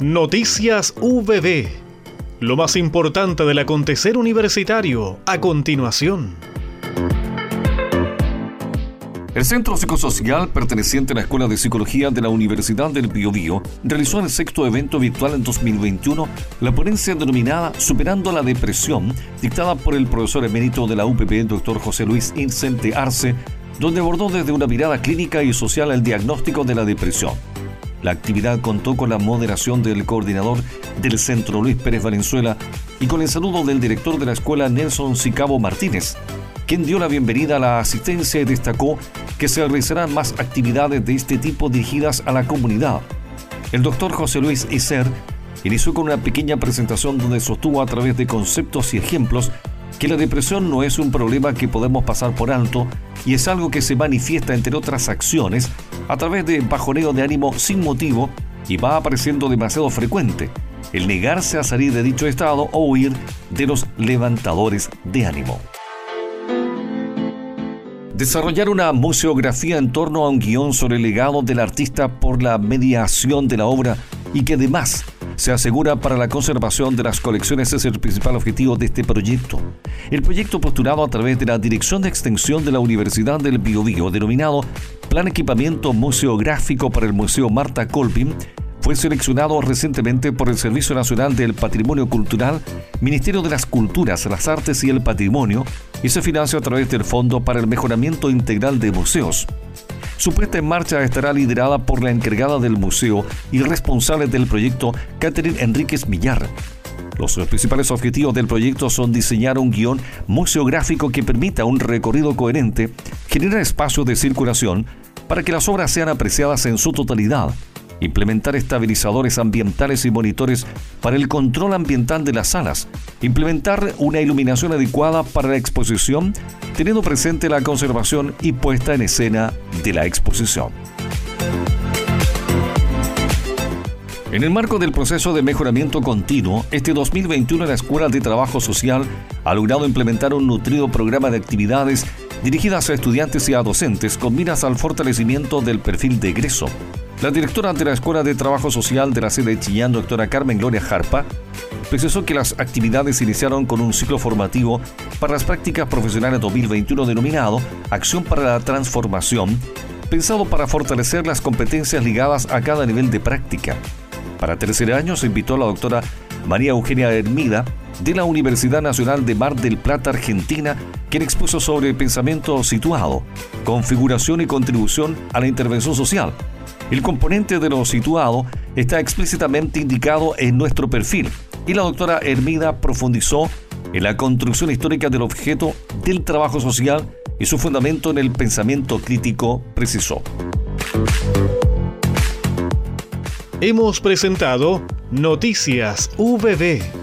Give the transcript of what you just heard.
Noticias VB. Lo más importante del acontecer universitario a continuación. El Centro Psicosocial, perteneciente a la Escuela de Psicología de la Universidad del Biobío, realizó en el sexto evento virtual en 2021 la ponencia denominada Superando la Depresión, dictada por el profesor emérito de la UPP, doctor José Luis Incente Arce, donde abordó desde una mirada clínica y social el diagnóstico de la depresión. La actividad contó con la moderación del coordinador del Centro Luis Pérez Valenzuela y con el saludo del director de la escuela Nelson Sicabo Martínez, quien dio la bienvenida a la asistencia y destacó que se realizarán más actividades de este tipo dirigidas a la comunidad. El doctor José Luis Iser inició con una pequeña presentación donde sostuvo a través de conceptos y ejemplos que la depresión no es un problema que podemos pasar por alto y es algo que se manifiesta entre otras acciones a través de bajoneo de ánimo sin motivo y va apareciendo demasiado frecuente, el negarse a salir de dicho estado o huir de los levantadores de ánimo. Desarrollar una museografía en torno a un guion sobre el legado del artista por la mediación de la obra y que además se asegura para la conservación de las colecciones es el principal objetivo de este proyecto. El proyecto postulado a través de la Dirección de Extensión de la Universidad del Biobío, denominado Plan Equipamiento Museográfico para el Museo Marta Colpin, fue seleccionado recientemente por el Servicio Nacional del Patrimonio Cultural, Ministerio de las Culturas, las Artes y el Patrimonio, y se financia a través del Fondo para el Mejoramiento Integral de Museos. Su puesta en marcha estará liderada por la encargada del museo y responsable del proyecto, Catherine Enríquez Millar. Los principales objetivos del proyecto son diseñar un guion museográfico que permita un recorrido coherente, generar espacios de circulación para que las obras sean apreciadas en su totalidad, implementar estabilizadores ambientales y monitores para el control ambiental de las salas, implementar una iluminación adecuada para la exposición, teniendo presente la conservación y puesta en escena de la exposición. En el marco del proceso de mejoramiento continuo, este 2021 la Escuela de Trabajo Social ha logrado implementar un nutrido programa de actividades dirigidas a estudiantes y a docentes con miras al fortalecimiento del perfil de egreso, la directora de la Escuela de Trabajo Social de la sede de Chillán, doctora Carmen Gloria Jarpa, precisó que las actividades iniciaron con un ciclo formativo para las prácticas profesionales 2021 denominado Acción para la Transformación, pensado para fortalecer las competencias ligadas a cada nivel de práctica. Para tercer año se invitó a la doctora María Eugenia Hermida de la Universidad Nacional de Mar del Plata, Argentina, quien expuso sobre pensamiento situado, configuración y contribución a la intervención social el componente de lo situado está explícitamente indicado en nuestro perfil y la doctora Hermida profundizó en la construcción histórica del objeto del trabajo social y su fundamento en el pensamiento crítico, precisó. Hemos presentado Noticias VB